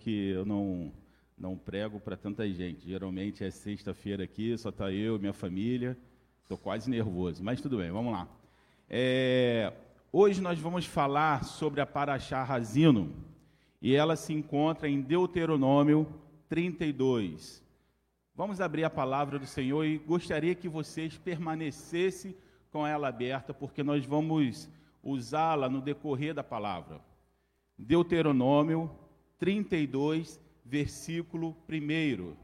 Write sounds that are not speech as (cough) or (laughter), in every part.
que eu não, não prego para tanta gente. Geralmente é sexta-feira aqui, só está eu e minha família. Estou quase nervoso, mas tudo bem, vamos lá. É, hoje nós vamos falar sobre a Paraxá Razino, e ela se encontra em Deuteronômio 32. Vamos abrir a palavra do Senhor e gostaria que vocês permanecessem com ela aberta, porque nós vamos usá-la no decorrer da palavra. Deuteronômio 32, versículo 1.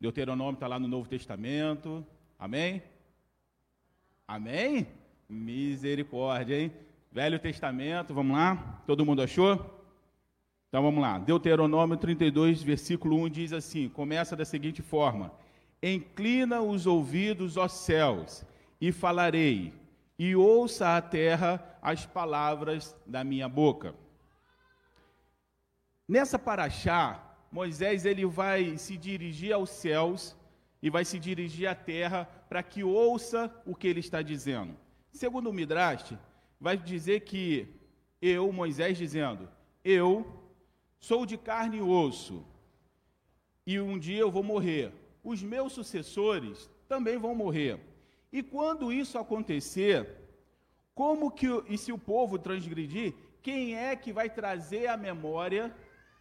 Deuteronômio está lá no Novo Testamento. Amém? Amém? Misericórdia, hein? Velho Testamento, vamos lá? Todo mundo achou? Então vamos lá. Deuteronômio 32, versículo 1 diz assim: começa da seguinte forma: Inclina os ouvidos, ó céus, e falarei, e ouça a terra as palavras da minha boca. Nessa paraxá, Moisés ele vai se dirigir aos céus e vai se dirigir à terra para que ouça o que ele está dizendo. Segundo o Midrash, vai dizer que eu, Moisés dizendo, eu sou de carne e osso, e um dia eu vou morrer. Os meus sucessores também vão morrer. E quando isso acontecer, como que e se o povo transgredir, quem é que vai trazer a memória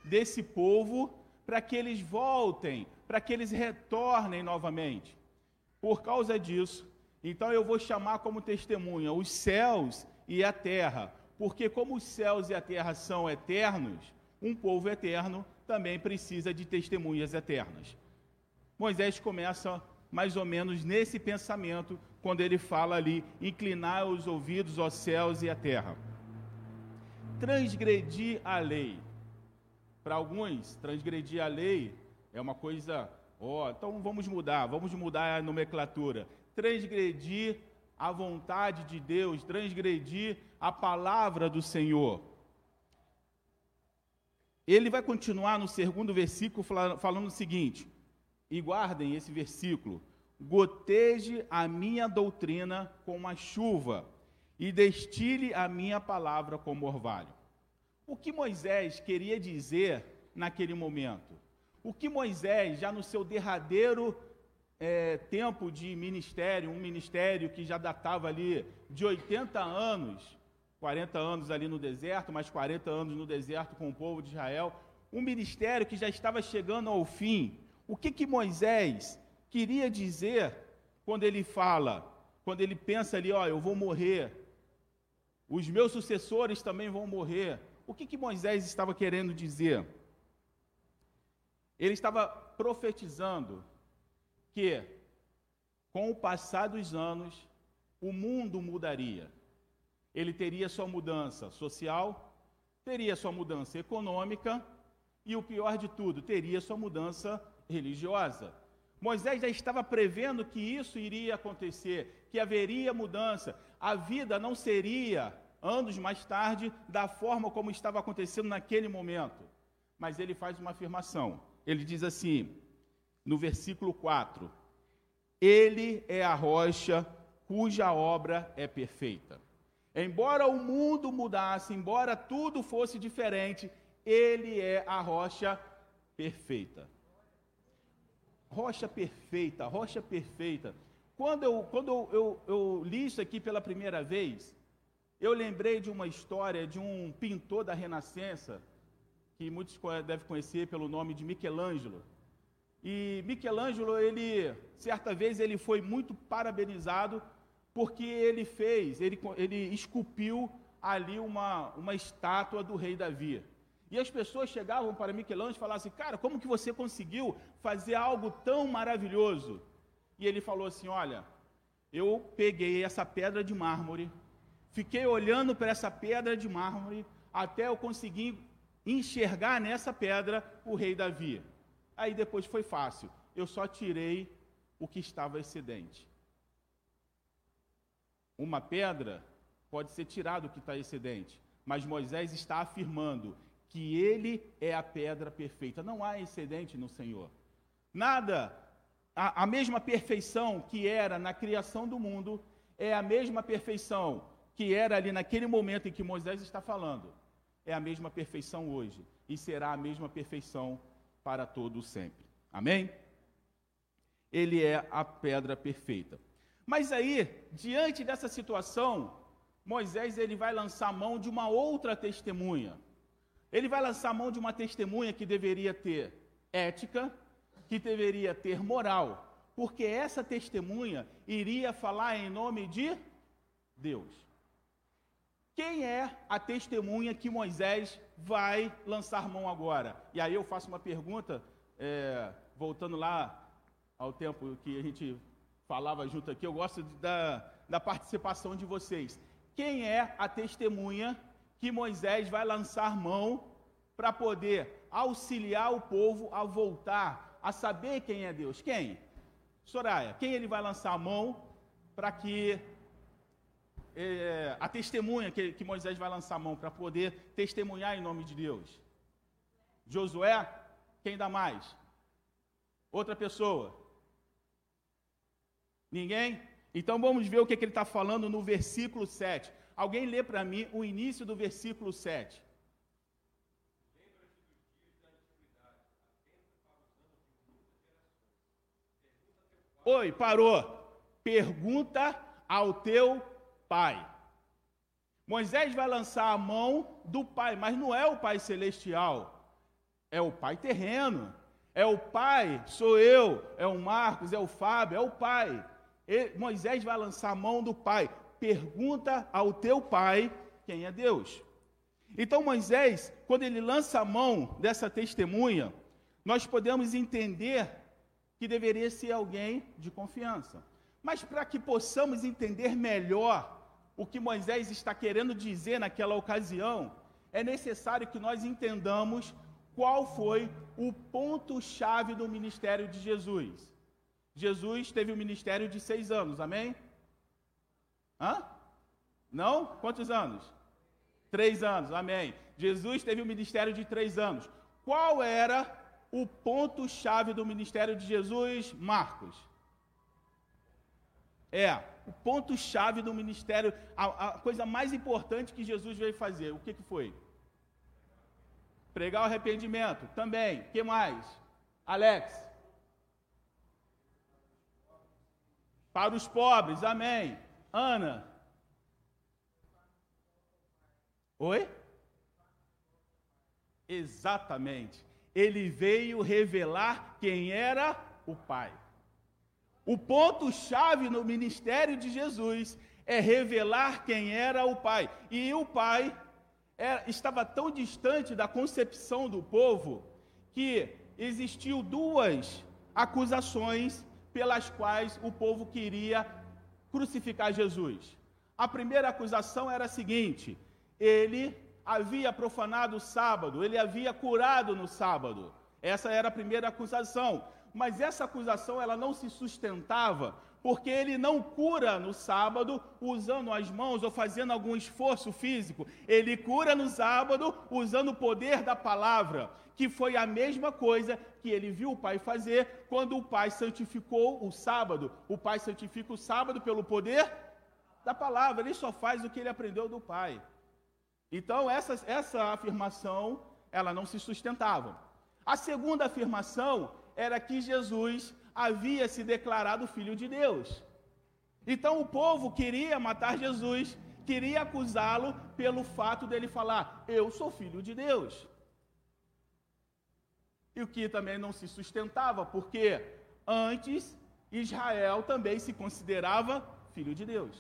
desse povo para que eles voltem, para que eles retornem novamente. Por causa disso, então eu vou chamar como testemunha os céus e a terra, porque como os céus e a terra são eternos, um povo eterno também precisa de testemunhas eternas. Moisés começa mais ou menos nesse pensamento, quando ele fala ali: inclinar os ouvidos aos céus e à terra. Transgredir a lei. Para alguns, transgredir a lei é uma coisa, ó, oh, então vamos mudar, vamos mudar a nomenclatura. Transgredir a vontade de Deus, transgredir a palavra do Senhor. Ele vai continuar no segundo versículo falando o seguinte, e guardem esse versículo: goteje a minha doutrina como a chuva, e destile a minha palavra como orvalho. O que Moisés queria dizer naquele momento? O que Moisés, já no seu derradeiro é, tempo de ministério, um ministério que já datava ali de 80 anos, 40 anos ali no deserto, mais 40 anos no deserto com o povo de Israel, um ministério que já estava chegando ao fim. O que, que Moisés queria dizer quando ele fala, quando ele pensa ali, ó, eu vou morrer, os meus sucessores também vão morrer, o que, que Moisés estava querendo dizer? Ele estava profetizando que, com o passar dos anos, o mundo mudaria. Ele teria sua mudança social, teria sua mudança econômica e, o pior de tudo, teria sua mudança religiosa. Moisés já estava prevendo que isso iria acontecer, que haveria mudança. A vida não seria anos mais tarde, da forma como estava acontecendo naquele momento. Mas ele faz uma afirmação. Ele diz assim, no versículo 4: Ele é a rocha cuja obra é perfeita. Embora o mundo mudasse, embora tudo fosse diferente, ele é a rocha perfeita. Rocha perfeita, rocha perfeita. Quando eu, quando eu, eu, eu li isso aqui pela primeira vez, eu lembrei de uma história de um pintor da Renascença, que muitos devem conhecer pelo nome de Michelangelo. E Michelangelo, ele, certa vez, ele foi muito parabenizado porque ele fez, ele, ele esculpiu ali uma, uma estátua do rei Davi. E as pessoas chegavam para Michelangelo e falavam assim, cara, como que você conseguiu fazer algo tão maravilhoso? E ele falou assim, olha, eu peguei essa pedra de mármore, Fiquei olhando para essa pedra de mármore até eu conseguir enxergar nessa pedra o rei Davi. Aí depois foi fácil. Eu só tirei o que estava excedente. Uma pedra pode ser tirado o que está excedente, mas Moisés está afirmando que ele é a pedra perfeita. Não há excedente no Senhor. Nada, a, a mesma perfeição que era na criação do mundo, é a mesma perfeição que era ali naquele momento em que Moisés está falando. é a mesma perfeição hoje e será a mesma perfeição para todo sempre. Amém? Ele é a pedra perfeita. Mas aí, diante dessa situação, Moisés ele vai lançar mão de uma outra testemunha. Ele vai lançar mão de uma testemunha que deveria ter ética, que deveria ter moral, porque essa testemunha iria falar em nome de Deus. Quem é a testemunha que Moisés vai lançar mão agora? E aí eu faço uma pergunta, é, voltando lá ao tempo que a gente falava junto aqui, eu gosto da, da participação de vocês. Quem é a testemunha que Moisés vai lançar mão para poder auxiliar o povo a voltar, a saber quem é Deus? Quem? Soraya, quem ele vai lançar a mão para que é, a testemunha que, que Moisés vai lançar a mão para poder testemunhar em nome de Deus? Josué, quem dá mais? Outra pessoa? Ninguém? Então vamos ver o que, que ele está falando no versículo 7. Alguém lê para mim o início do versículo 7. Oi, parou. Pergunta ao teu pai. Moisés vai lançar a mão do pai, mas não é o pai celestial, é o pai terreno. É o pai, sou eu, é o Marcos, é o Fábio, é o pai. Ele, Moisés vai lançar a mão do pai. Pergunta ao teu pai quem é Deus. Então Moisés, quando ele lança a mão dessa testemunha, nós podemos entender que deveria ser alguém de confiança. Mas para que possamos entender melhor o que Moisés está querendo dizer naquela ocasião, é necessário que nós entendamos qual foi o ponto-chave do ministério de Jesus. Jesus teve um ministério de seis anos, amém? Hã? Não? Quantos anos? Três anos, amém. Jesus teve um ministério de três anos. Qual era o ponto-chave do ministério de Jesus, Marcos? É, o ponto-chave do ministério, a, a, coisa mais importante que Jesus veio fazer, o que, que foi? Pregar o arrependimento, também. Que mais? Alex? Para os pobres, amém. Ana? Oi? Exatamente ele veio revelar quem era o Pai. O ponto-chave no ministério de Jesus é revelar quem era o Pai. E o Pai era, é, estava tão distante da concepção do povo que existiu duas acusações pelas quais o povo queria crucificar Jesus. A primeira acusação era a seguinte: ele havia profanado o sábado, ele havia curado no sábado. Essa era a primeira acusação. Mas essa acusação ela não se sustentava, porque ele não cura no sábado usando as mãos ou fazendo algum esforço físico. Ele cura no sábado usando o poder da palavra, que foi a mesma coisa que ele viu o Pai fazer quando o Pai santificou o sábado. O Pai santifica o sábado pelo poder da palavra. Ele só faz o que ele aprendeu do Pai. Então, essa, essa afirmação, ela não se sustentava. A segunda afirmação era que Jesus havia se declarado filho de Deus. Então, o povo queria matar Jesus, queria acusá-lo pelo fato dele falar: Eu sou filho de Deus. E o que também não se sustentava, porque antes Israel também se considerava filho de Deus.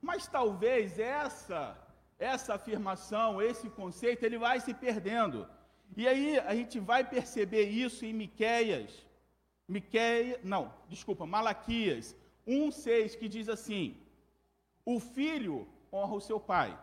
Mas talvez essa essa afirmação, esse conceito, ele vai se perdendo. E aí a gente vai perceber isso em Miqueias, Miqueias, não, desculpa, Malaquias 1:6 que diz assim: O filho honra o seu pai,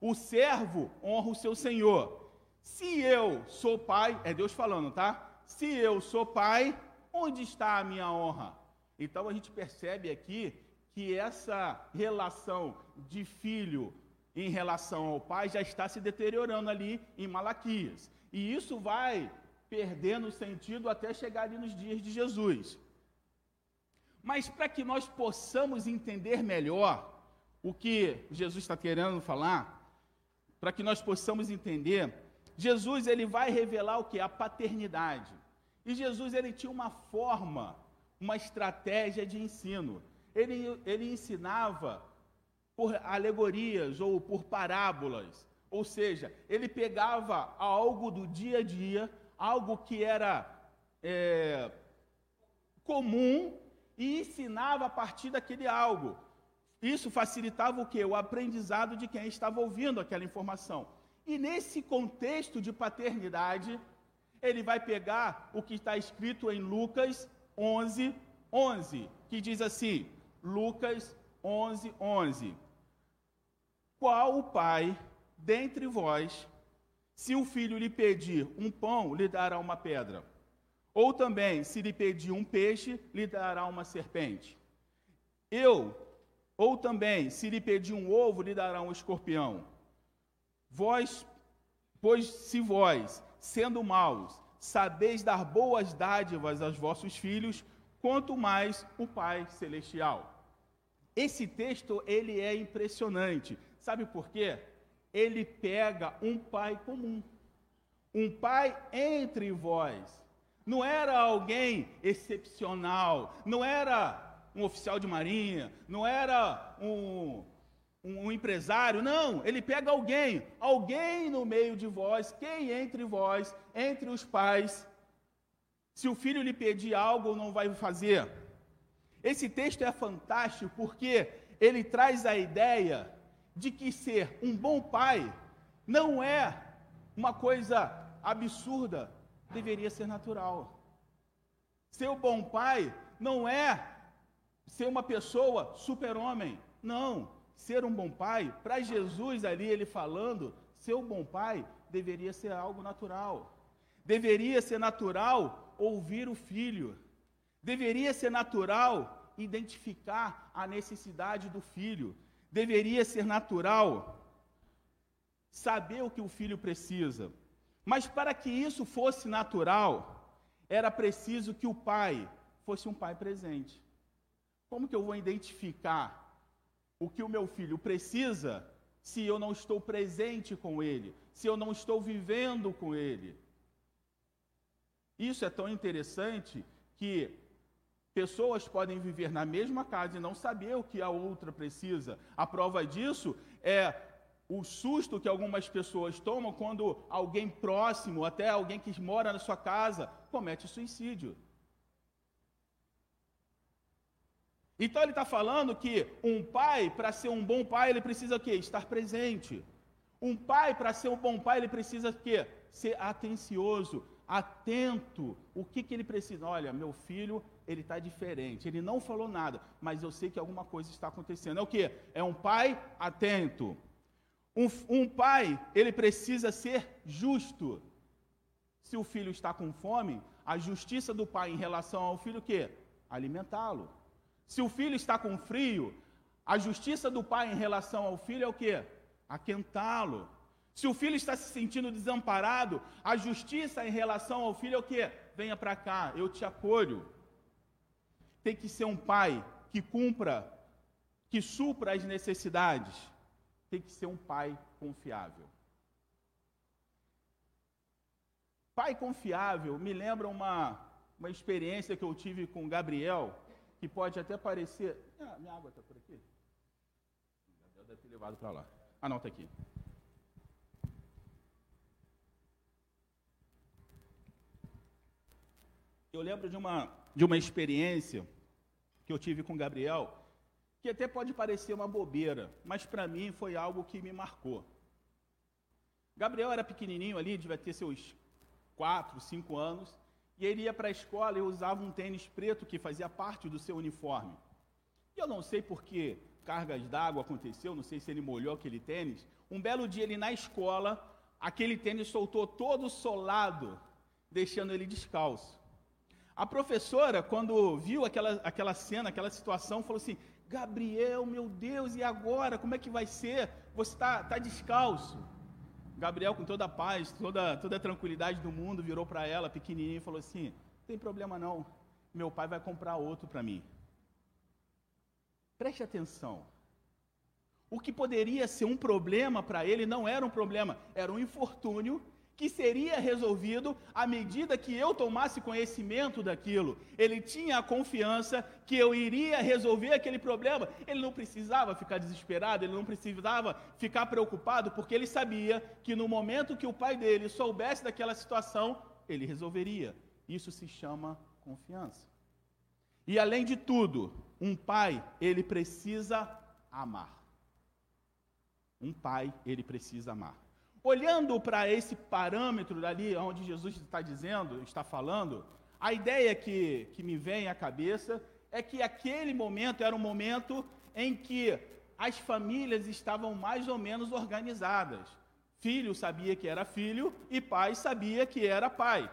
o servo honra o seu senhor. Se eu sou pai, é Deus falando, tá? Se eu sou pai, onde está a minha honra? Então a gente percebe aqui que essa relação de filho em relação ao pai já está se deteriorando ali em Malaquias. E isso vai perdendo sentido até chegar ali nos dias de Jesus. Mas para que nós possamos entender melhor o que Jesus está querendo falar, para que nós possamos entender, Jesus ele vai revelar o que? A paternidade. E Jesus ele tinha uma forma, uma estratégia de ensino. Ele, ele ensinava por alegorias ou por parábolas. Ou seja, ele pegava algo do dia a dia, algo que era é, comum, e ensinava a partir daquele algo. Isso facilitava o que? O aprendizado de quem estava ouvindo aquela informação. E nesse contexto de paternidade, ele vai pegar o que está escrito em Lucas 11, 11, que diz assim: Lucas 11, 11. Qual o pai dentre vós, se o filho lhe pedir um pão, lhe dará uma pedra? Ou também, se lhe pedir um peixe, lhe dará uma serpente? Eu, ou também, se lhe pedir um ovo, lhe dará um escorpião? Vós, pois se vós, sendo maus, sabeis dar boas dádivas aos vossos filhos, quanto mais o Pai celestial. Esse texto ele é impressionante. Sabe por quê? Ele pega um pai comum. Um pai entre vós. Não era alguém excepcional, não era um oficial de marinha, não era um um, um empresário, não, ele pega alguém, alguém no meio de vós, quem entre vós, entre os pais, se o filho lhe pedir algo, não vai fazer. Esse texto é fantástico porque ele traz a ideia de que ser um bom pai não é uma coisa absurda, deveria ser natural. Ser um bom pai não é ser uma pessoa super-homem, não ser um bom pai, para Jesus ali, ele falando, ser um bom pai deveria ser algo natural. Deveria ser natural ouvir o filho. Deveria ser natural identificar a necessidade do filho. Deveria ser natural saber o que o filho precisa. Mas para que isso fosse natural, era preciso que o pai fosse um pai presente. Como que eu vou identificar o que o meu filho precisa se eu não estou presente com ele, se eu não estou vivendo com ele. Isso é tão interessante que pessoas podem viver na mesma casa e não saber o que a outra precisa. A prova disso é o susto que algumas pessoas tomam quando alguém próximo, até alguém que mora na sua casa, comete suicídio. Então ele está falando que um pai, para ser um bom pai, ele precisa o quê? Estar presente. Um pai, para ser um bom pai, ele precisa o quê? Ser atencioso, atento. O que, que ele precisa? Olha, meu filho, ele está diferente. Ele não falou nada, mas eu sei que alguma coisa está acontecendo. É o quê? É um pai atento. Um, um pai, ele precisa ser justo. Se o filho está com fome, a justiça do pai em relação ao filho, o quê? Alimentá-lo. Se o filho está com frio, a justiça do pai em relação ao filho é o quê? Aquentá-lo. Se o filho está se sentindo desamparado, a justiça em relação ao filho é o quê? Venha para cá, eu te acolho. Tem que ser um pai que cumpra, que supra as necessidades. Tem que ser um pai confiável. Pai confiável me lembra uma, uma experiência que eu tive com Gabriel que pode até parecer. Ah, minha água está por aqui? Gabriel deve ter levado para lá. Ah, não, está aqui. Eu lembro de uma, de uma experiência que eu tive com Gabriel, que até pode parecer uma bobeira, mas para mim foi algo que me marcou. Gabriel era pequenininho ali, devia ter seus 4, 5 anos, e ele ia para a escola e usava um tênis preto que fazia parte do seu uniforme. E eu não sei por que cargas d'água aconteceu, não sei se ele molhou aquele tênis. Um belo dia ele na escola, aquele tênis soltou todo solado, deixando ele descalço. A professora, quando viu aquela, aquela cena, aquela situação, falou assim: Gabriel, meu Deus, e agora? Como é que vai ser? Você está tá descalço. Gabriel, com toda a paz, toda, toda a tranquilidade do mundo, virou para ela, pequenininho, e falou assim: Não tem problema não, meu pai vai comprar outro para mim. Preste atenção. O que poderia ser um problema para ele não era um problema, era um infortúnio que seria resolvido à medida que eu tomasse conhecimento daquilo. Ele tinha a confiança que eu iria resolver aquele problema. Ele não precisava ficar desesperado, ele não precisava ficar preocupado, porque ele sabia que no momento que o pai dele soubesse daquela situação, ele resolveria. Isso se chama confiança. E além de tudo, um pai, ele precisa amar. Um pai, ele precisa amar. Olhando para esse parâmetro dali, onde Jesus está dizendo, está falando, a ideia que, que me vem à cabeça é que aquele momento era um momento em que as famílias estavam mais ou menos organizadas. Filho sabia que era filho e pai sabia que era pai.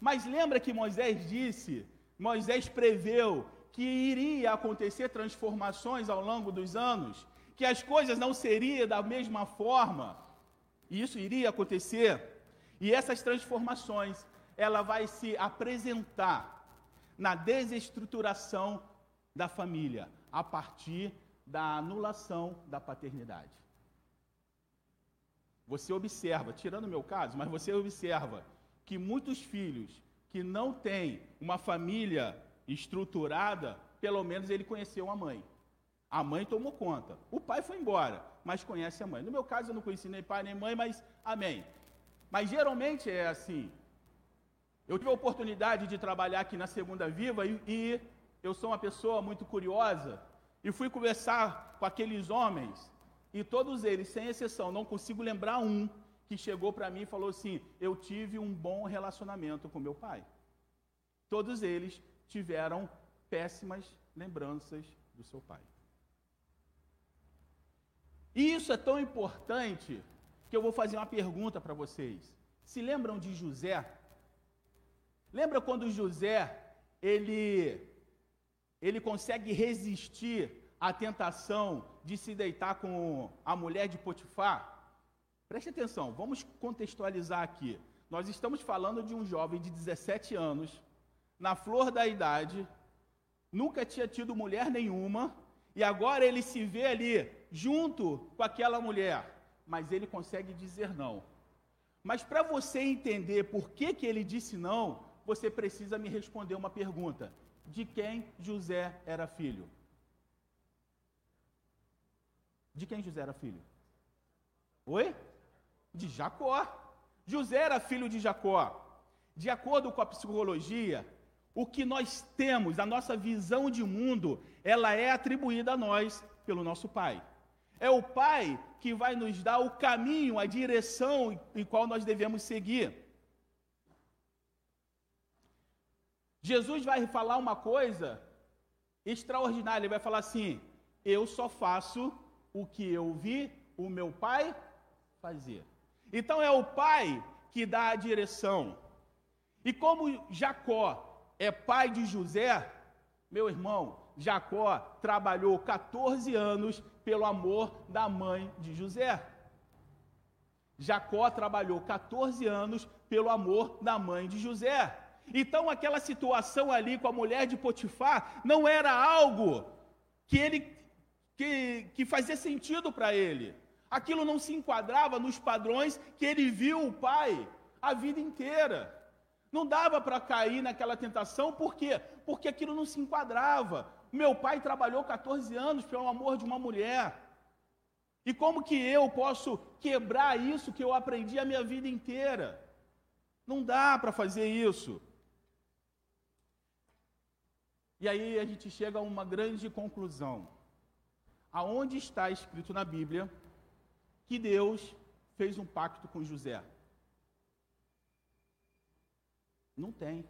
Mas lembra que Moisés disse, Moisés preveu que iria acontecer transformações ao longo dos anos, que as coisas não seriam da mesma forma. E isso iria acontecer. E essas transformações, ela vai se apresentar na desestruturação da família, a partir da anulação da paternidade. Você observa, tirando o meu caso, mas você observa que muitos filhos que não têm uma família estruturada, pelo menos ele conheceu a mãe. A mãe tomou conta. O pai foi embora mas conhece a mãe. No meu caso, eu não conheci nem pai nem mãe, mas amém. Mas geralmente é assim. Eu tive a oportunidade de trabalhar aqui na Segunda Viva e, e eu sou uma pessoa muito curiosa e fui conversar com aqueles homens e todos eles, sem exceção, não consigo lembrar um que chegou para mim e falou assim: Eu tive um bom relacionamento com meu pai. Todos eles tiveram péssimas lembranças do seu pai. E isso é tão importante que eu vou fazer uma pergunta para vocês. Se lembram de José? Lembra quando José ele ele consegue resistir à tentação de se deitar com a mulher de Potifar? Preste atenção, vamos contextualizar aqui. Nós estamos falando de um jovem de 17 anos, na flor da idade, nunca tinha tido mulher nenhuma, e agora ele se vê ali junto com aquela mulher, mas ele consegue dizer não. Mas para você entender por que, que ele disse não, você precisa me responder uma pergunta: de quem José era filho? De quem José era filho? Oi? De Jacó. José era filho de Jacó. De acordo com a psicologia, o que nós temos, a nossa visão de mundo, ela é atribuída a nós pelo nosso pai. É o Pai que vai nos dar o caminho, a direção em qual nós devemos seguir. Jesus vai falar uma coisa extraordinária, ele vai falar assim: Eu só faço o que eu vi o meu pai fazer. Então é o pai que dá a direção. E como Jacó é pai de José, meu irmão, Jacó trabalhou 14 anos pelo amor da mãe de José. Jacó trabalhou 14 anos pelo amor da mãe de José. Então, aquela situação ali com a mulher de Potifar não era algo que ele que, que fazia sentido para ele. Aquilo não se enquadrava nos padrões que ele viu o pai a vida inteira. Não dava para cair naquela tentação, por quê? Porque aquilo não se enquadrava. Meu pai trabalhou 14 anos pelo amor de uma mulher. E como que eu posso quebrar isso que eu aprendi a minha vida inteira? Não dá para fazer isso. E aí a gente chega a uma grande conclusão. Aonde está escrito na Bíblia que Deus fez um pacto com José? Não tem.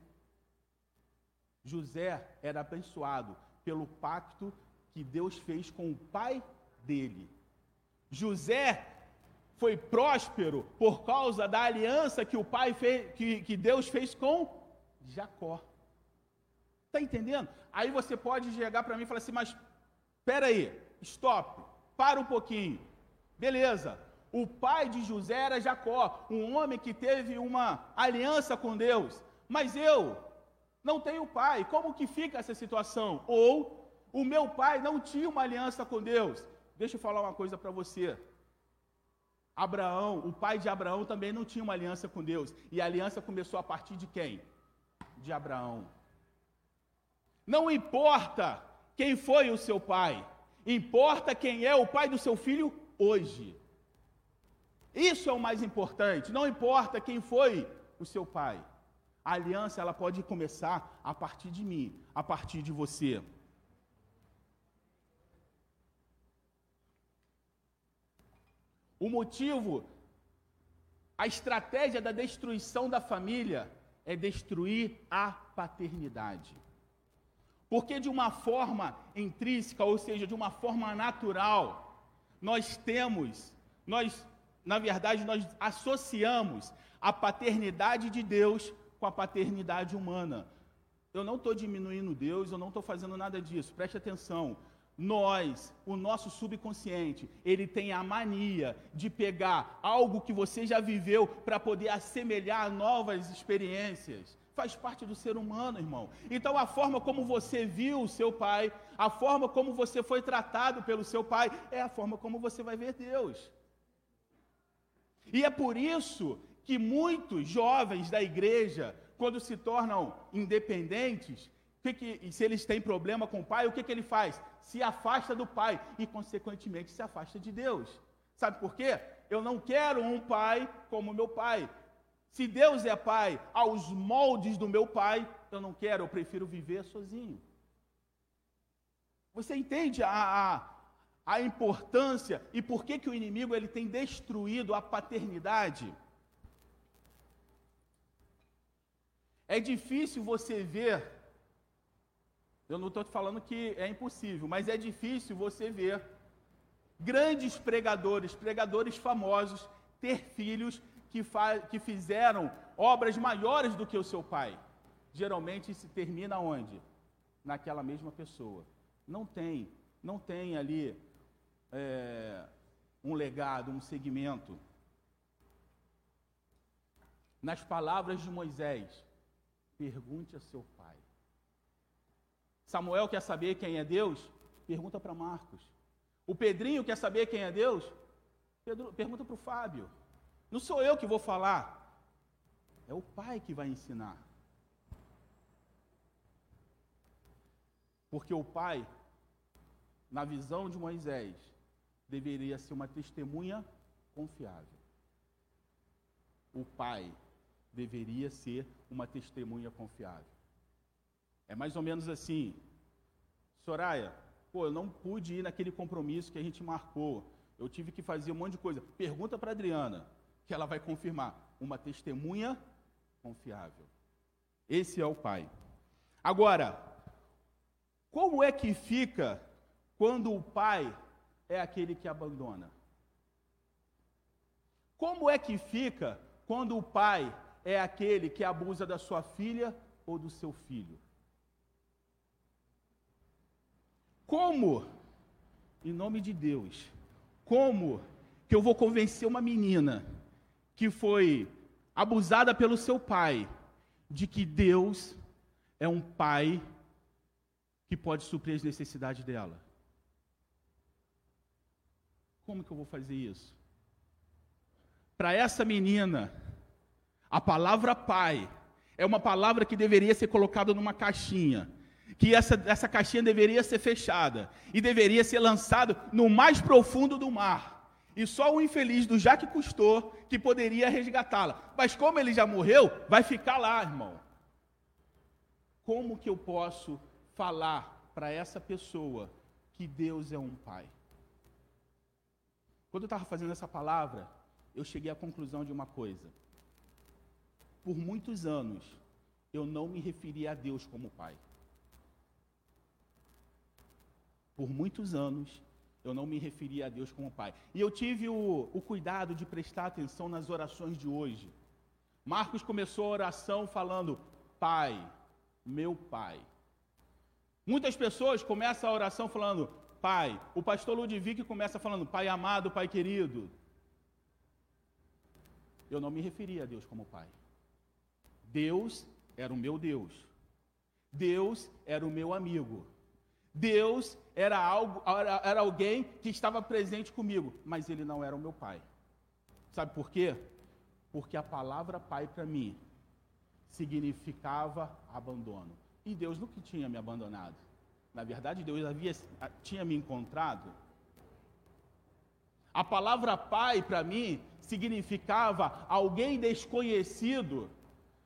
José era abençoado pelo pacto que Deus fez com o pai dele. José foi próspero por causa da aliança que o pai fez, que, que Deus fez com Jacó. Está entendendo? Aí você pode chegar para mim e falar assim, mas espera aí, stop, para um pouquinho. Beleza, o pai de José era Jacó, um homem que teve uma aliança com Deus. Mas eu não tenho pai. Como que fica essa situação? Ou o meu pai não tinha uma aliança com Deus. deixa eu falar uma coisa para você. Abraão, o pai de Abraão também não tinha uma aliança com Deus. E a aliança começou a partir de quem? De Abraão. Não importa quem foi o seu pai, importa quem é o pai do seu filho hoje. Isso é o mais importante. Não importa quem foi o seu pai. A aliança ela pode começar a partir de mim, a partir de você. O motivo, a estratégia da destruição da família é destruir a paternidade. Porque de uma forma intrínseca, ou seja, de uma forma natural, nós temos, nós, na verdade, nós associamos a paternidade de Deus com a paternidade humana. Eu não estou diminuindo Deus, eu não estou fazendo nada disso, preste atenção. Nós, o nosso subconsciente, ele tem a mania de pegar algo que você já viveu para poder assemelhar novas experiências. Faz parte do ser humano, irmão. Então, a forma como você viu o seu pai, a forma como você foi tratado pelo seu pai, é a forma como você vai ver Deus. E é por isso que muitos jovens da igreja, quando se tornam independentes, que que, se eles têm problema com o pai, o que, que ele faz? Se afasta do pai e, consequentemente, se afasta de Deus. Sabe por quê? Eu não quero um pai como meu pai. Se Deus é pai aos moldes do meu pai, eu não quero, eu prefiro viver sozinho. Você entende a, a, a importância e por que, que o inimigo ele tem destruído a paternidade? É difícil você ver, eu não estou falando que é impossível, mas é difícil você ver grandes pregadores, pregadores famosos, ter filhos que, que fizeram obras maiores do que o seu pai. Geralmente se termina onde? Naquela mesma pessoa. Não tem, não tem ali é, um legado, um segmento. Nas palavras de Moisés, Pergunte a seu pai. Samuel quer saber quem é Deus? Pergunta para Marcos. O Pedrinho quer saber quem é Deus? Pedro, pergunta para o Fábio. Não sou eu que vou falar. É o pai que vai ensinar. Porque o pai, na visão de Moisés, deveria ser uma testemunha confiável. O pai deveria ser uma testemunha confiável. É mais ou menos assim, Soraya, pô, eu não pude ir naquele compromisso que a gente marcou. Eu tive que fazer um monte de coisa. Pergunta para Adriana, que ela vai confirmar. Uma testemunha confiável. Esse é o pai. Agora, como é que fica quando o pai é aquele que abandona? Como é que fica quando o pai é aquele que abusa da sua filha ou do seu filho. Como, em nome de Deus, como que eu vou convencer uma menina que foi abusada pelo seu pai de que Deus é um pai que pode suprir as necessidades dela? Como que eu vou fazer isso? Para essa menina, a palavra pai é uma palavra que deveria ser colocada numa caixinha, que essa, essa caixinha deveria ser fechada e deveria ser lançado no mais profundo do mar. E só o infeliz do Jaque Custou que poderia resgatá-la. Mas como ele já morreu, vai ficar lá, irmão. Como que eu posso falar para essa pessoa que Deus é um pai? Quando eu estava fazendo essa palavra, eu cheguei à conclusão de uma coisa por muitos anos, eu não me referi a Deus como Pai. Por muitos anos, eu não me referi a Deus como Pai. E eu tive o, o cuidado de prestar atenção nas orações de hoje. Marcos começou a oração falando: Pai, meu Pai. Muitas pessoas começam a oração falando: Pai. O pastor Ludwig começa falando: Pai amado, Pai querido. Eu não me referi a Deus como Pai. Deus era o meu Deus. Deus era o meu amigo. Deus era, algo, era, era alguém que estava presente comigo, mas ele não era o meu pai. Sabe por quê? Porque a palavra pai para mim significava abandono. E Deus nunca tinha me abandonado. Na verdade, Deus havia, tinha me encontrado. A palavra pai para mim significava alguém desconhecido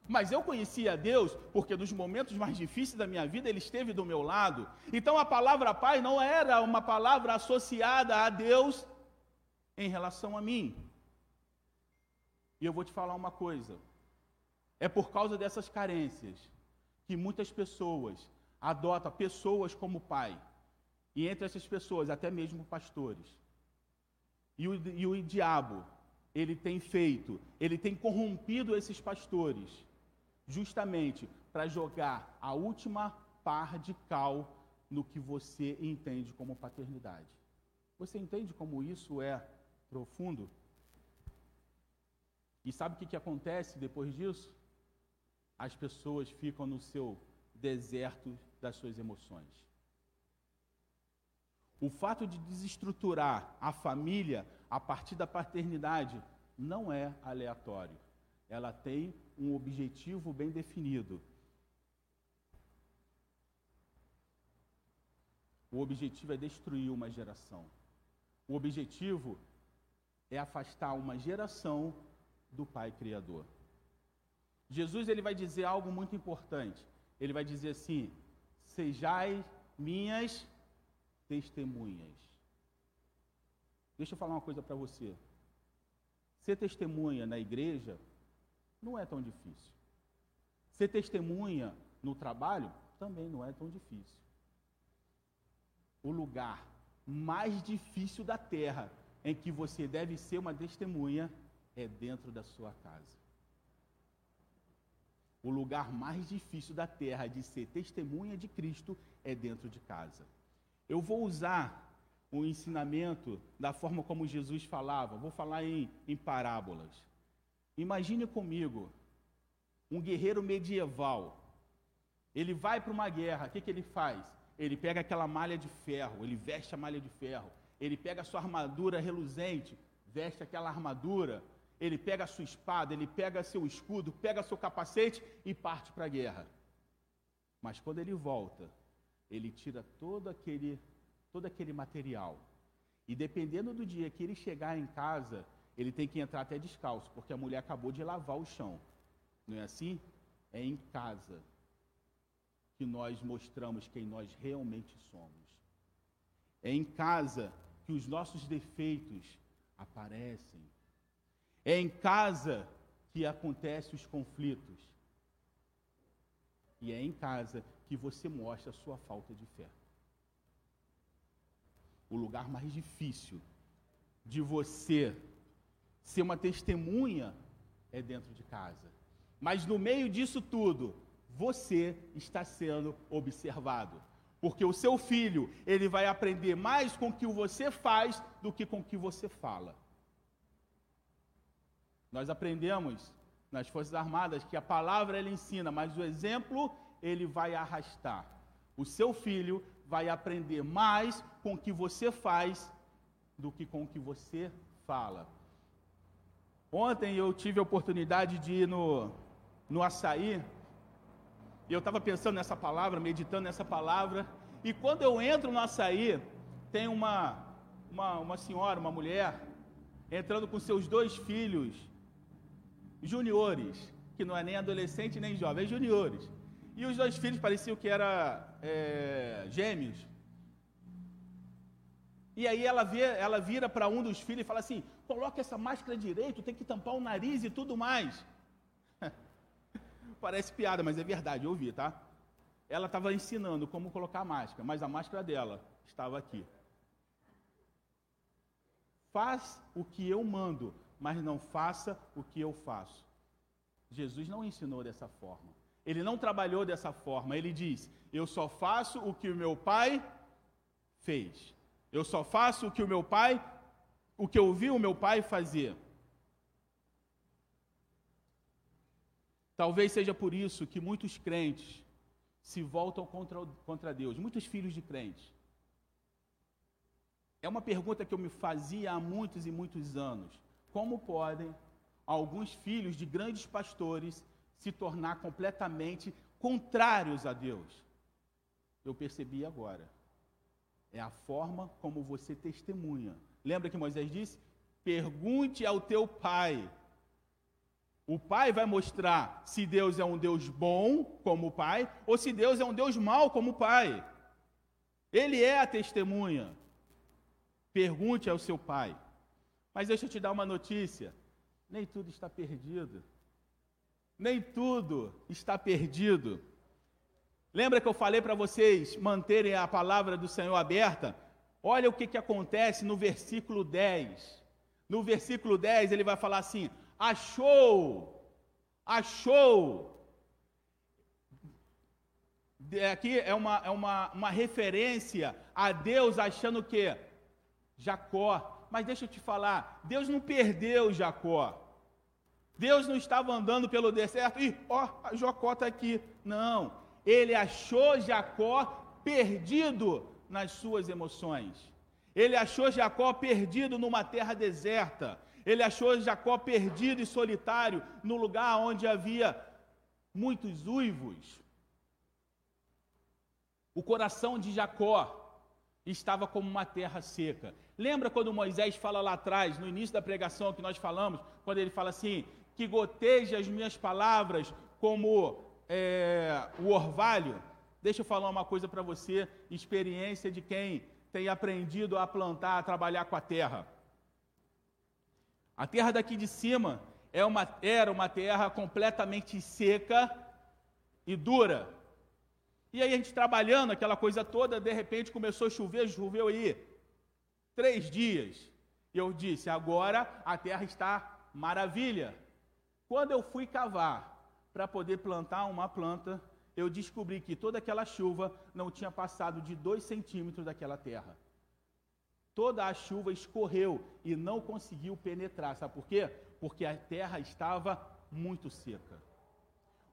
mas eu conhecia Deus porque nos momentos mais difíceis da minha vida Ele esteve do meu lado. Então a palavra Pai não era uma palavra associada a Deus em relação a mim. E eu vou te falar uma coisa: é por causa dessas carências que muitas pessoas adotam pessoas como pai. E entre essas pessoas, até mesmo pastores. E o, e o diabo, ele tem feito, ele tem corrompido esses pastores justamente para jogar a última par de cal no que você entende como paternidade. Você entende como isso é profundo? E sabe o que, que acontece depois disso? As pessoas ficam no seu deserto das suas emoções. O fato de desestruturar a família a partir da paternidade não é aleatório. Ela tem um objetivo bem definido. O objetivo é destruir uma geração. O objetivo é afastar uma geração do Pai Criador. Jesus ele vai dizer algo muito importante. Ele vai dizer assim: Sejais minhas testemunhas. Deixa eu falar uma coisa para você. Ser testemunha na igreja não é tão difícil. Ser testemunha no trabalho também não é tão difícil. O lugar mais difícil da terra em que você deve ser uma testemunha é dentro da sua casa. O lugar mais difícil da terra de ser testemunha de Cristo é dentro de casa. Eu vou usar o ensinamento da forma como Jesus falava, vou falar em, em parábolas. Imagine comigo um guerreiro medieval. Ele vai para uma guerra, o que, que ele faz? Ele pega aquela malha de ferro, ele veste a malha de ferro, ele pega a sua armadura reluzente, veste aquela armadura, ele pega a sua espada, ele pega seu escudo, pega seu capacete e parte para a guerra. Mas quando ele volta, ele tira todo aquele, todo aquele material. E dependendo do dia que ele chegar em casa, ele tem que entrar até descalço, porque a mulher acabou de lavar o chão. Não é assim? É em casa que nós mostramos quem nós realmente somos. É em casa que os nossos defeitos aparecem. É em casa que acontecem os conflitos. E é em casa que você mostra a sua falta de fé. O lugar mais difícil de você ser uma testemunha é dentro de casa. Mas no meio disso tudo, você está sendo observado. Porque o seu filho, ele vai aprender mais com o que você faz do que com o que você fala. Nós aprendemos nas Forças Armadas que a palavra ele ensina, mas o exemplo ele vai arrastar. O seu filho vai aprender mais com o que você faz do que com o que você fala. Ontem eu tive a oportunidade de ir no, no açaí, e eu estava pensando nessa palavra, meditando nessa palavra, e quando eu entro no açaí, tem uma, uma, uma senhora, uma mulher, entrando com seus dois filhos, juniores, que não é nem adolescente nem jovem, é juniores. E os dois filhos pareciam que eram é, gêmeos. E aí ela, vê, ela vira para um dos filhos e fala assim: coloca essa máscara direito, tem que tampar o nariz e tudo mais. (laughs) Parece piada, mas é verdade, eu ouvi, tá? Ela estava ensinando como colocar a máscara, mas a máscara dela estava aqui. Faz o que eu mando, mas não faça o que eu faço. Jesus não ensinou dessa forma. Ele não trabalhou dessa forma. Ele diz: Eu só faço o que o meu pai fez. Eu só faço o que o meu pai, o que eu vi o meu pai fazer. Talvez seja por isso que muitos crentes se voltam contra, contra Deus, muitos filhos de crentes. É uma pergunta que eu me fazia há muitos e muitos anos. Como podem alguns filhos de grandes pastores se tornar completamente contrários a Deus? Eu percebi agora. É a forma como você testemunha. Lembra que Moisés disse? Pergunte ao teu pai o pai vai mostrar se Deus é um Deus bom, como pai, ou se Deus é um Deus mau, como pai. Ele é a testemunha. Pergunte ao seu pai. Mas deixa eu te dar uma notícia: nem tudo está perdido. Nem tudo está perdido. Lembra que eu falei para vocês manterem a palavra do Senhor aberta? Olha o que, que acontece no versículo 10. No versículo 10 ele vai falar assim: achou, achou. Aqui é uma, é uma, uma referência a Deus achando que Jacó. Mas deixa eu te falar, Deus não perdeu Jacó. Deus não estava andando pelo deserto e, ó, Jacó está aqui. Não, ele achou Jacó perdido nas suas emoções. Ele achou Jacó perdido numa terra deserta. Ele achou Jacó perdido e solitário no lugar onde havia muitos uivos. O coração de Jacó estava como uma terra seca. Lembra quando Moisés fala lá atrás, no início da pregação que nós falamos, quando ele fala assim: que goteje as minhas palavras como é, o orvalho? Deixa eu falar uma coisa para você, experiência de quem tem aprendido a plantar, a trabalhar com a terra. A terra daqui de cima é uma, era uma terra completamente seca e dura. E aí a gente trabalhando aquela coisa toda, de repente começou a chover, choveu aí três dias. E eu disse, agora a terra está maravilha. Quando eu fui cavar para poder plantar uma planta, eu descobri que toda aquela chuva não tinha passado de dois centímetros daquela terra toda a chuva escorreu e não conseguiu penetrar. Sabe por quê? Porque a terra estava muito seca.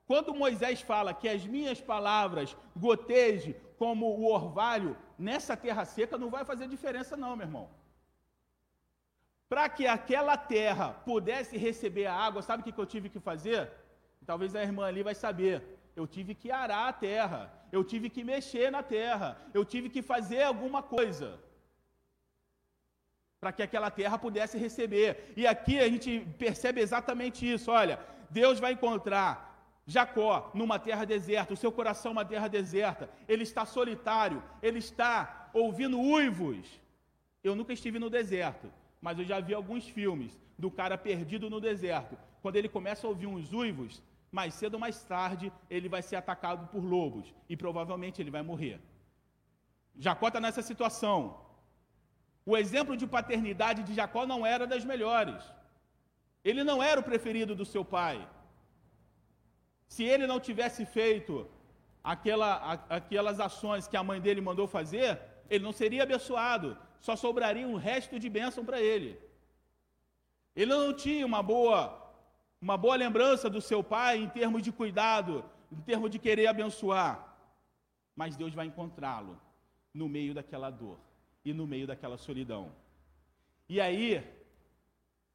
Quando Moisés fala que as minhas palavras goteje como o orvalho nessa terra seca, não vai fazer diferença, não, meu irmão. Para que aquela terra pudesse receber a água, sabe o que eu tive que fazer? Talvez a irmã ali vai saber. Eu tive que arar a terra, eu tive que mexer na terra, eu tive que fazer alguma coisa para que aquela terra pudesse receber. E aqui a gente percebe exatamente isso. Olha, Deus vai encontrar Jacó numa terra deserta, o seu coração uma terra deserta. Ele está solitário, ele está ouvindo uivos. Eu nunca estive no deserto, mas eu já vi alguns filmes do cara perdido no deserto. Quando ele começa a ouvir uns uivos, mais cedo ou mais tarde ele vai ser atacado por lobos e provavelmente ele vai morrer. Jacó está nessa situação. O exemplo de paternidade de Jacó não era das melhores. Ele não era o preferido do seu pai. Se ele não tivesse feito aquela, aquelas ações que a mãe dele mandou fazer, ele não seria abençoado. Só sobraria um resto de bênção para ele. Ele não tinha uma boa, uma boa lembrança do seu pai em termos de cuidado, em termos de querer abençoar. Mas Deus vai encontrá-lo no meio daquela dor e no meio daquela solidão. E aí,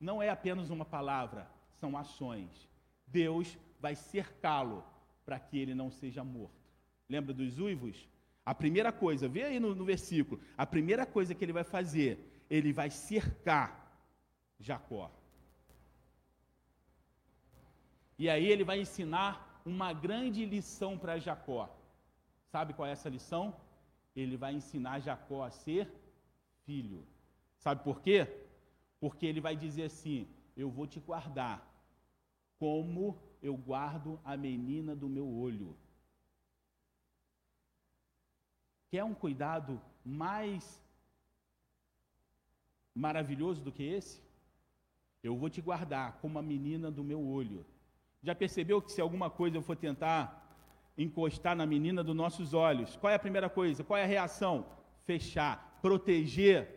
não é apenas uma palavra, são ações. Deus vai cercá-lo para que ele não seja morto. Lembra dos uivos? A primeira coisa, vê aí no, no, versículo, a primeira coisa que ele vai fazer, ele vai cercar Jacó. E aí ele vai ensinar uma grande lição para Jacó. Sabe qual é essa lição? ele vai ensinar Jacó a ser filho. Sabe por quê? Porque ele vai dizer assim: Eu vou te guardar como eu guardo a menina do meu olho. Quer um cuidado mais maravilhoso do que esse? Eu vou te guardar como a menina do meu olho. Já percebeu que se alguma coisa eu for tentar encostar na menina dos nossos olhos. Qual é a primeira coisa? Qual é a reação? Fechar, proteger.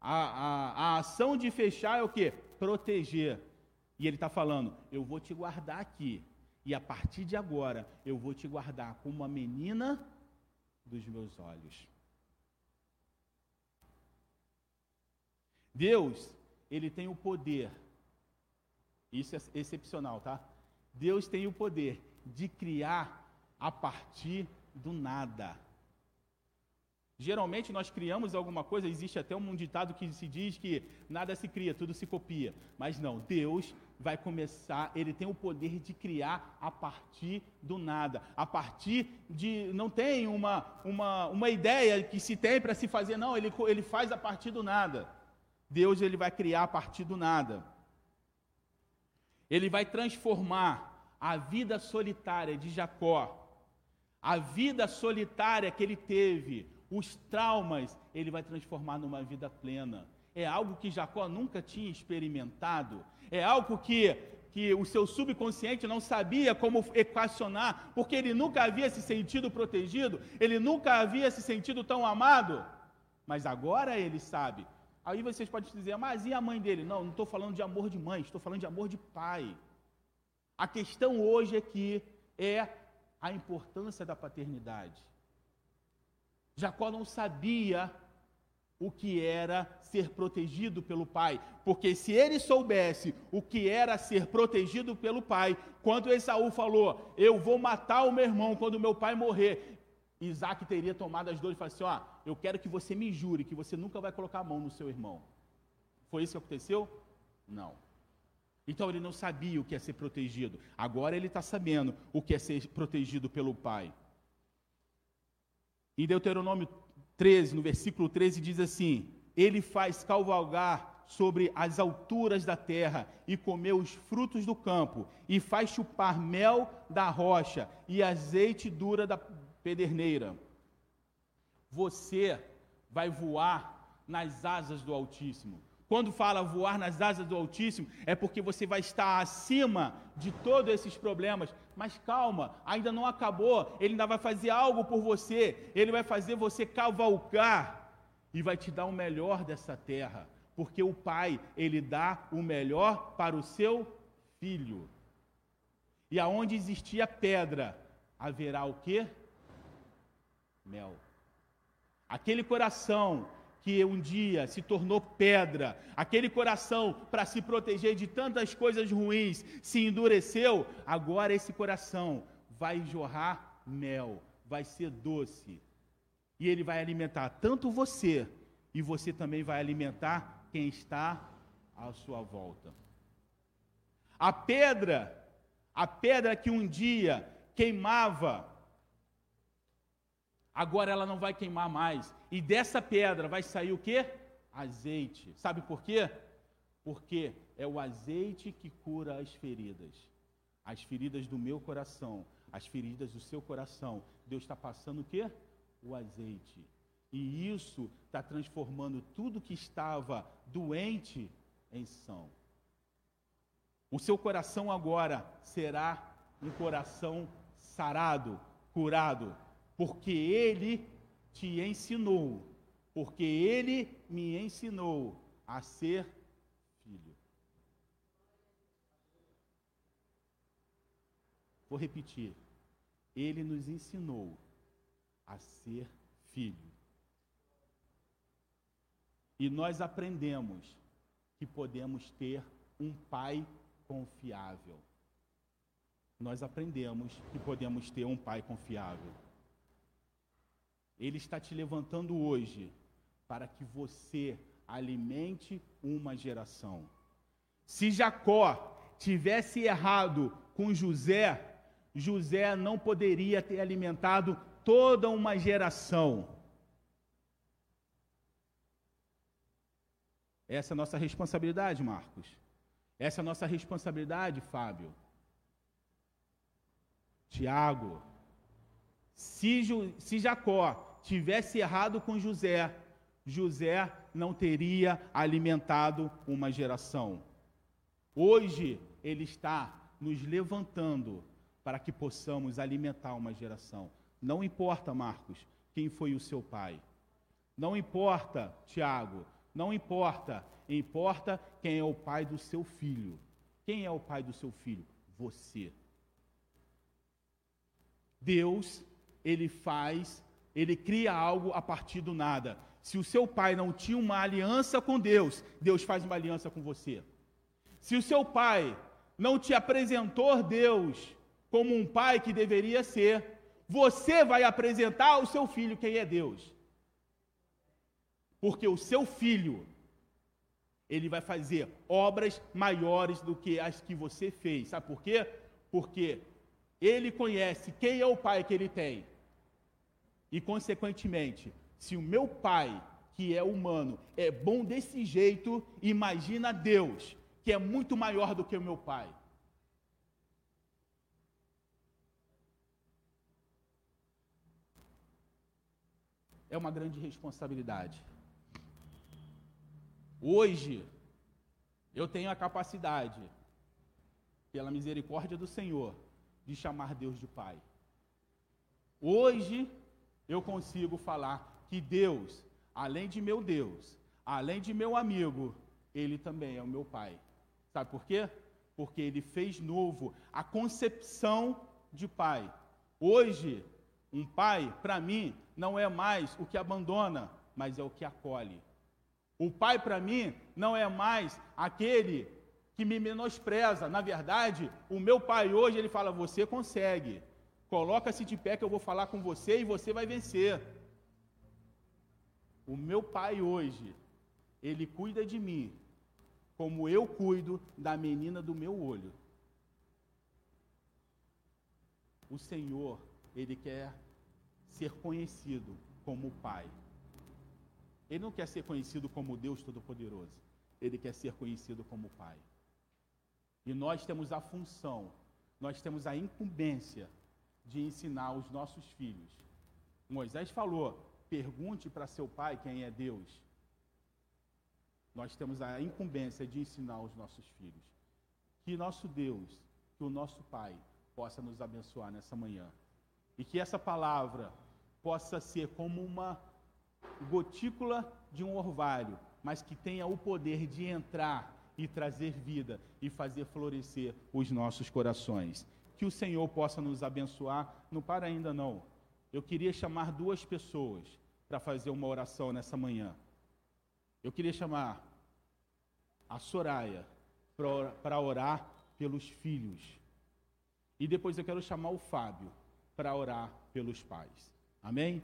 A, a, a ação de fechar é o que? Proteger. E ele está falando: eu vou te guardar aqui. E a partir de agora, eu vou te guardar como uma menina dos meus olhos. Deus, ele tem o poder, isso é excepcional, tá? Deus tem o poder de criar a partir do nada. Geralmente nós criamos alguma coisa, existe até um ditado que se diz que nada se cria, tudo se copia. Mas não, Deus vai começar, ele tem o poder de criar a partir do nada, a partir de. Não tem uma, uma, uma ideia que se tem para se fazer, não, ele, ele faz a partir do nada. Deus ele vai criar a partir do nada. Ele vai transformar a vida solitária de Jacó, a vida solitária que ele teve, os traumas, ele vai transformar numa vida plena. É algo que Jacó nunca tinha experimentado, é algo que, que o seu subconsciente não sabia como equacionar, porque ele nunca havia se sentido protegido, ele nunca havia se sentido tão amado. Mas agora ele sabe. Aí vocês podem dizer, mas e a mãe dele? Não, não estou falando de amor de mãe, estou falando de amor de pai. A questão hoje aqui é a importância da paternidade. Jacó não sabia o que era ser protegido pelo pai, porque se ele soubesse o que era ser protegido pelo pai, quando Esaú falou: "Eu vou matar o meu irmão quando meu pai morrer", Isaac teria tomado as dores e falado assim: "Ó, eu quero que você me jure que você nunca vai colocar a mão no seu irmão". Foi isso que aconteceu? Não. Então ele não sabia o que é ser protegido. Agora ele está sabendo o que é ser protegido pelo pai. Em Deuteronômio 13, no versículo 13, diz assim: Ele faz cavalgar sobre as alturas da terra e comer os frutos do campo, e faz chupar mel da rocha e azeite dura da pederneira. Você vai voar nas asas do Altíssimo. Quando fala voar nas asas do Altíssimo, é porque você vai estar acima de todos esses problemas. Mas calma, ainda não acabou. Ele ainda vai fazer algo por você. Ele vai fazer você cavalcar e vai te dar o melhor dessa terra. Porque o Pai, ele dá o melhor para o seu filho. E aonde existia pedra, haverá o quê? Mel. Aquele coração que um dia se tornou pedra, aquele coração para se proteger de tantas coisas ruins se endureceu, agora esse coração vai jorrar mel, vai ser doce. E ele vai alimentar tanto você, e você também vai alimentar quem está à sua volta. A pedra, a pedra que um dia queimava agora ela não vai queimar mais. E dessa pedra vai sair o quê? Azeite. Sabe por quê? Porque é o azeite que cura as feridas. As feridas do meu coração, as feridas do seu coração. Deus está passando o quê? O azeite. E isso está transformando tudo que estava doente em são. O seu coração agora será um coração sarado, curado, porque ele te ensinou, porque ele me ensinou a ser filho. Vou repetir. Ele nos ensinou a ser filho. E nós aprendemos que podemos ter um pai confiável. Nós aprendemos que podemos ter um pai confiável. Ele está te levantando hoje para que você alimente uma geração. Se Jacó tivesse errado com José, José não poderia ter alimentado toda uma geração. Essa é a nossa responsabilidade, Marcos. Essa é a nossa responsabilidade, Fábio. Tiago. Se, se Jacó tivesse errado com José, José não teria alimentado uma geração. Hoje ele está nos levantando para que possamos alimentar uma geração. Não importa, Marcos, quem foi o seu pai. Não importa, Tiago. Não importa. Importa quem é o pai do seu filho. Quem é o pai do seu filho? Você. Deus, ele faz, ele cria algo a partir do nada. Se o seu pai não tinha uma aliança com Deus, Deus faz uma aliança com você. Se o seu pai não te apresentou Deus como um pai que deveria ser, você vai apresentar ao seu filho quem é Deus. Porque o seu filho, ele vai fazer obras maiores do que as que você fez. Sabe por quê? Porque ele conhece quem é o pai que ele tem. E, consequentemente, se o meu pai, que é humano, é bom desse jeito, imagina Deus, que é muito maior do que o meu pai. É uma grande responsabilidade. Hoje, eu tenho a capacidade, pela misericórdia do Senhor, de chamar Deus de Pai. Hoje, eu consigo falar que Deus, além de meu Deus, além de meu amigo, Ele também é o meu Pai. Sabe por quê? Porque Ele fez novo a concepção de Pai. Hoje, um pai, para mim, não é mais o que abandona, mas é o que acolhe. O pai, para mim, não é mais aquele que me menospreza. Na verdade, o meu pai hoje, ele fala: Você consegue. Coloca-se de pé que eu vou falar com você e você vai vencer. O meu pai hoje, ele cuida de mim, como eu cuido da menina do meu olho. O Senhor, ele quer ser conhecido como Pai. Ele não quer ser conhecido como Deus Todo-Poderoso. Ele quer ser conhecido como Pai. E nós temos a função, nós temos a incumbência de ensinar os nossos filhos. Moisés falou: pergunte para seu pai quem é Deus. Nós temos a incumbência de ensinar os nossos filhos. Que nosso Deus, que o nosso Pai, possa nos abençoar nessa manhã. E que essa palavra possa ser como uma gotícula de um orvalho, mas que tenha o poder de entrar e trazer vida e fazer florescer os nossos corações. Que o Senhor possa nos abençoar. Não para ainda não. Eu queria chamar duas pessoas para fazer uma oração nessa manhã. Eu queria chamar a Soraya para orar pelos filhos. E depois eu quero chamar o Fábio para orar pelos pais. Amém?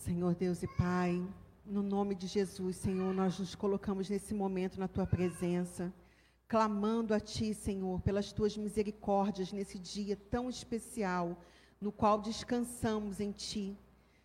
Senhor Deus e Pai, no nome de Jesus, Senhor, nós nos colocamos nesse momento na tua presença, clamando a Ti, Senhor, pelas tuas misericórdias nesse dia tão especial, no qual descansamos em Ti.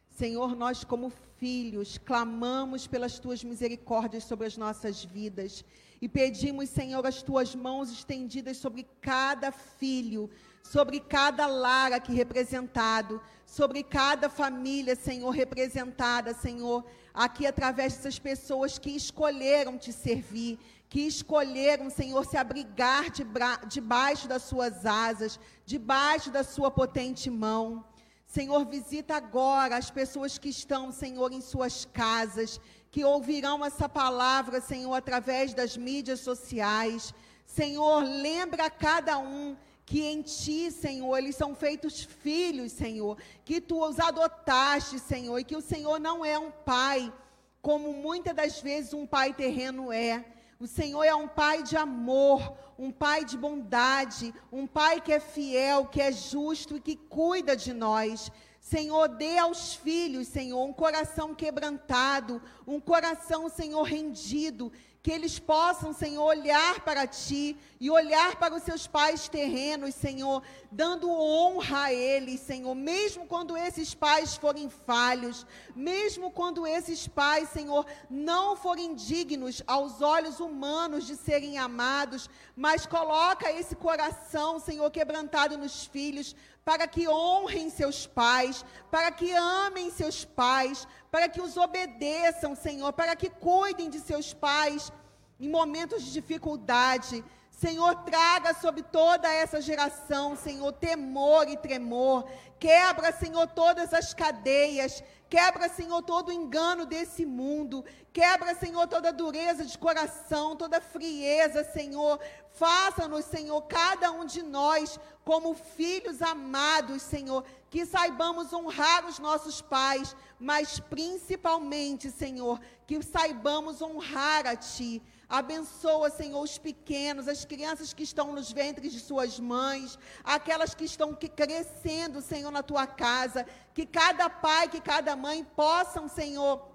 Senhor, nós como filhos, clamamos pelas tuas misericórdias sobre as nossas vidas e pedimos, Senhor, as tuas mãos estendidas sobre cada filho, sobre cada lar aqui representado, sobre cada família, Senhor, representada, Senhor, aqui através dessas pessoas que escolheram te servir, que escolheram, Senhor, se abrigar de debaixo das suas asas, debaixo da sua potente mão. Senhor, visita agora as pessoas que estão, Senhor, em suas casas, que ouvirão essa palavra, Senhor, através das mídias sociais. Senhor, lembra cada um que em ti, Senhor, eles são feitos filhos, Senhor, que tu os adotaste, Senhor, e que o Senhor não é um pai, como muitas das vezes um pai terreno é. O Senhor é um pai de amor, um pai de bondade, um pai que é fiel, que é justo e que cuida de nós. Senhor, dê aos filhos, Senhor, um coração quebrantado, um coração, Senhor, rendido, que eles possam, Senhor, olhar para Ti e olhar para os seus pais terrenos, Senhor, dando honra a eles, Senhor, mesmo quando esses pais forem falhos, mesmo quando esses pais, Senhor, não forem dignos aos olhos humanos de serem amados, mas coloca esse coração, Senhor, quebrantado nos filhos, para que honrem seus pais, para que amem seus pais, para que os obedeçam, Senhor, para que cuidem de seus pais em momentos de dificuldade. Senhor, traga sobre toda essa geração, Senhor, temor e tremor. Quebra, Senhor, todas as cadeias. Quebra, Senhor, todo o engano desse mundo. Quebra, Senhor, toda dureza de coração, toda frieza, Senhor. Faça-nos, Senhor, cada um de nós, como filhos amados, Senhor, que saibamos honrar os nossos pais, mas principalmente, Senhor, que saibamos honrar a Ti. Abençoa, Senhor, os pequenos, as crianças que estão nos ventres de suas mães, aquelas que estão crescendo, Senhor, na tua casa. Que cada pai, que cada mãe possam, Senhor,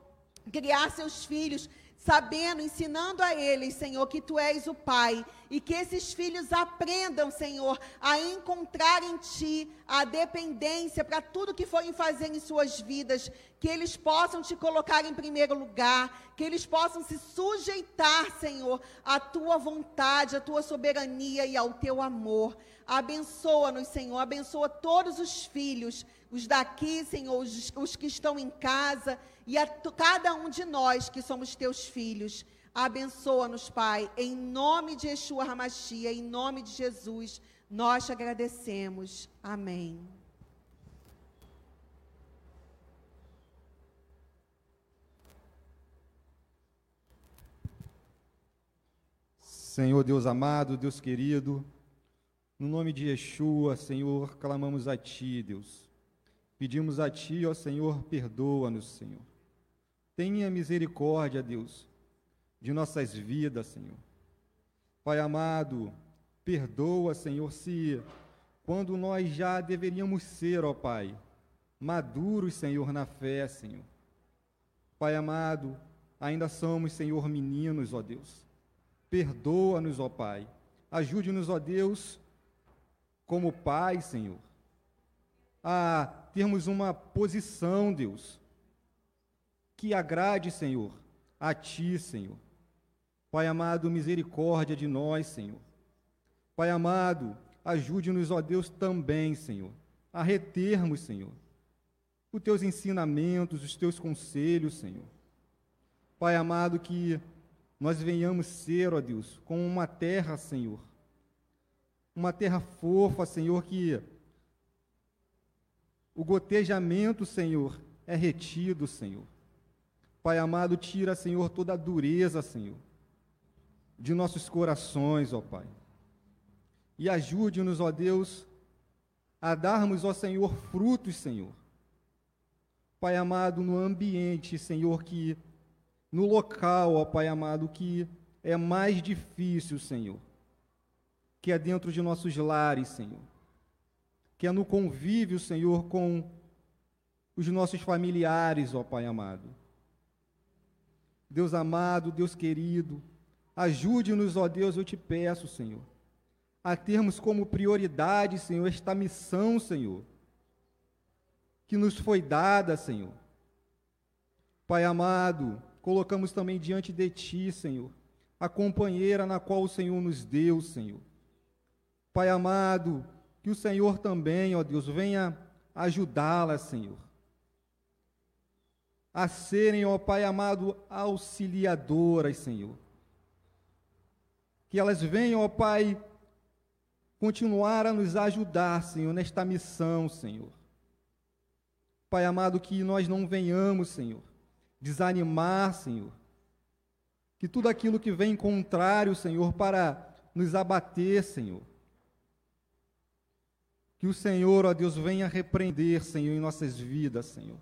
criar seus filhos sabendo, ensinando a eles, Senhor, que tu és o Pai, e que esses filhos aprendam, Senhor, a encontrar em ti a dependência para tudo que forem fazer em suas vidas, que eles possam te colocar em primeiro lugar, que eles possam se sujeitar, Senhor, à tua vontade, à tua soberania e ao teu amor. Abençoa-nos, Senhor, abençoa todos os filhos, os daqui, Senhor, os, os que estão em casa, e a cada um de nós que somos teus filhos. Abençoa-nos, Pai, em nome de Yeshua Hamashia, em nome de Jesus, nós te agradecemos. Amém. Senhor Deus amado, Deus querido, no nome de Yeshua, Senhor, clamamos a Ti, Deus. Pedimos a Ti, ó Senhor, perdoa-nos, Senhor. Tenha misericórdia, Deus, de nossas vidas, Senhor. Pai amado, perdoa, Senhor, se quando nós já deveríamos ser, ó Pai, maduros, Senhor, na fé, Senhor. Pai amado, ainda somos, Senhor, meninos, ó Deus. Perdoa-nos, ó Pai. Ajude-nos, ó Deus, como Pai, Senhor, a termos uma posição, Deus, que agrade, Senhor, a Ti, Senhor. Pai amado, misericórdia de nós, Senhor. Pai amado, ajude-nos, ó Deus, também, Senhor, a retermos, Senhor, os Teus ensinamentos, os Teus conselhos, Senhor. Pai amado, que nós venhamos ser, ó Deus, como uma terra, Senhor, uma terra fofa, Senhor, que o gotejamento, Senhor, é retido, Senhor. Pai amado, tira, Senhor, toda a dureza, Senhor, de nossos corações, ó Pai. E ajude-nos, ó Deus, a darmos, ó Senhor, frutos, Senhor. Pai amado, no ambiente, Senhor, que no local, ó Pai amado, que é mais difícil, Senhor, que é dentro de nossos lares, Senhor, que é no convívio, Senhor, com os nossos familiares, ó Pai amado. Deus amado, Deus querido, ajude-nos, ó Deus, eu te peço, Senhor, a termos como prioridade, Senhor, esta missão, Senhor, que nos foi dada, Senhor. Pai amado, colocamos também diante de Ti, Senhor, a companheira na qual o Senhor nos deu, Senhor. Pai amado, que o Senhor também, ó Deus, venha ajudá-la, Senhor a serem, ó Pai amado, auxiliadoras, Senhor. Que elas venham, ó Pai, continuar a nos ajudar, Senhor, nesta missão, Senhor. Pai amado, que nós não venhamos, Senhor, desanimar, Senhor. Que tudo aquilo que vem contrário, Senhor, para nos abater, Senhor. Que o Senhor, ó Deus, venha repreender, Senhor, em nossas vidas, Senhor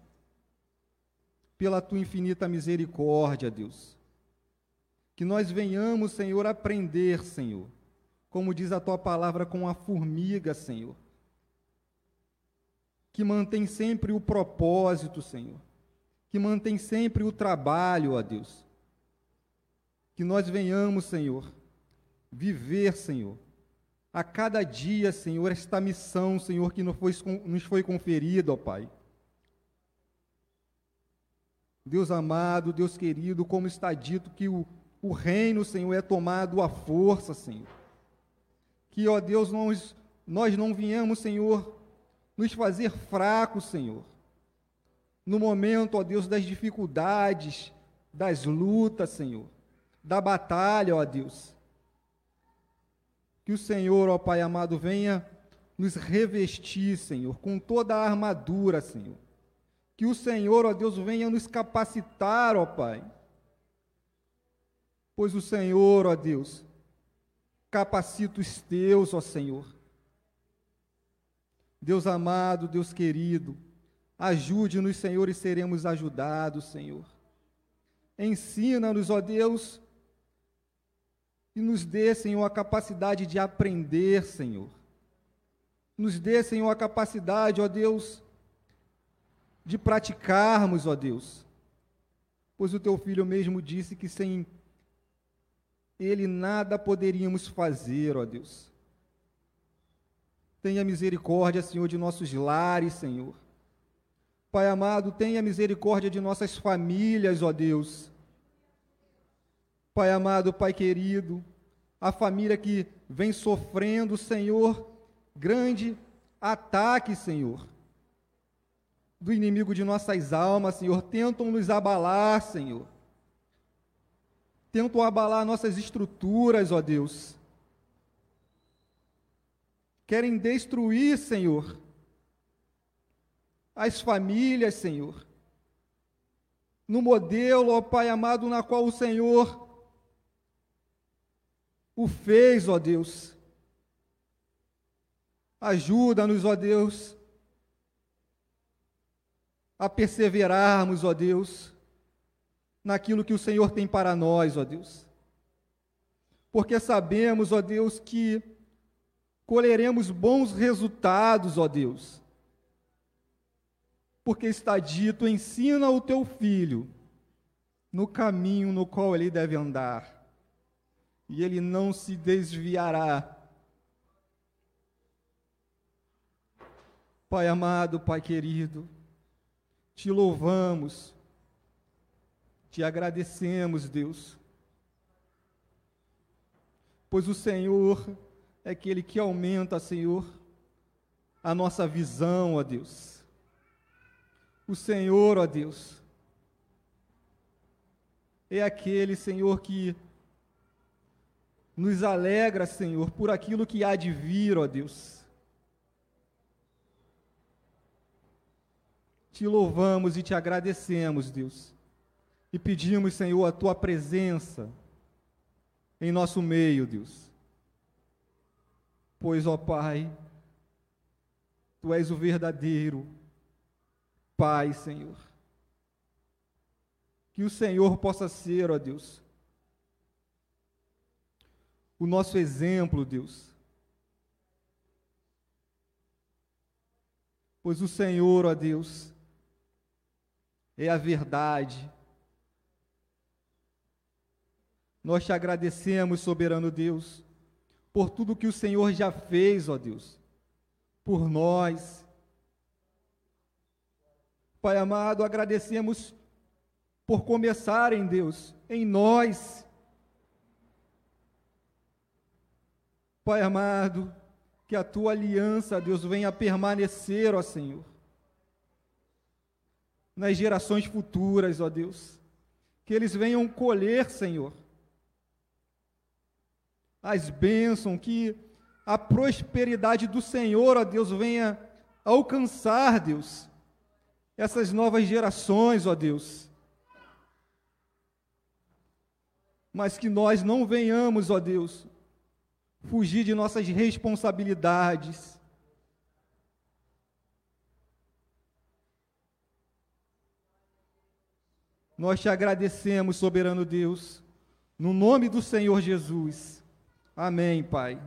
pela tua infinita misericórdia, Deus. Que nós venhamos, Senhor, aprender, Senhor, como diz a tua palavra, com a formiga, Senhor, que mantém sempre o propósito, Senhor, que mantém sempre o trabalho, ó Deus. Que nós venhamos, Senhor, viver, Senhor, a cada dia, Senhor, esta missão, Senhor, que nos foi, conferida, ó Pai Deus amado, Deus querido, como está dito que o, o reino, Senhor, é tomado à força, Senhor. Que, ó Deus, nós, nós não viemos, Senhor, nos fazer fracos, Senhor. No momento, ó Deus, das dificuldades, das lutas, Senhor, da batalha, ó Deus. Que o Senhor, ó Pai amado, venha nos revestir, Senhor, com toda a armadura, Senhor. Que o Senhor, ó Deus, venha nos capacitar, ó Pai. Pois o Senhor, ó Deus, capacita os teus, ó Senhor. Deus amado, Deus querido, ajude-nos, Senhor, e seremos ajudados, Senhor. Ensina-nos, ó Deus, e nos dê, Senhor, a capacidade de aprender, Senhor. Nos dê, Senhor, a capacidade, ó Deus, de praticarmos, ó Deus. Pois o teu filho mesmo disse que sem ele nada poderíamos fazer, ó Deus. Tenha misericórdia, Senhor, de nossos lares, Senhor. Pai amado, tenha misericórdia de nossas famílias, ó Deus. Pai amado, Pai querido, a família que vem sofrendo, Senhor, grande ataque, Senhor, do inimigo de nossas almas, Senhor, tentam nos abalar, Senhor. Tentam abalar nossas estruturas, ó Deus. Querem destruir, Senhor, as famílias, Senhor, no modelo, ó Pai amado, na qual o Senhor o fez, ó Deus. Ajuda-nos, ó Deus, a perseverarmos, ó Deus, naquilo que o Senhor tem para nós, ó Deus. Porque sabemos, ó Deus, que colheremos bons resultados, ó Deus porque está dito: ensina o teu filho no caminho no qual ele deve andar, e ele não se desviará. Pai amado, Pai querido, te louvamos, te agradecemos, Deus, pois o Senhor é aquele que aumenta, Senhor, a nossa visão, ó Deus o Senhor, ó Deus, é aquele, Senhor, que nos alegra, Senhor, por aquilo que há de vir, ó Deus. Te louvamos e te agradecemos, Deus. E pedimos, Senhor, a tua presença em nosso meio, Deus. Pois, ó Pai, tu és o verdadeiro Pai, Senhor. Que o Senhor possa ser, ó Deus, o nosso exemplo, Deus. Pois o Senhor, ó Deus, é a verdade. Nós te agradecemos, soberano Deus, por tudo que o Senhor já fez, ó Deus, por nós Pai amado, agradecemos por começar em Deus, em nós. Pai amado, que a tua aliança, Deus, venha permanecer, ó Senhor, nas gerações futuras, ó Deus. Que eles venham colher, Senhor, as bênçãos, que a prosperidade do Senhor, ó Deus, venha alcançar, Deus, essas novas gerações, ó Deus. Mas que nós não venhamos, ó Deus, fugir de nossas responsabilidades. Nós te agradecemos, soberano Deus, no nome do Senhor Jesus. Amém, Pai.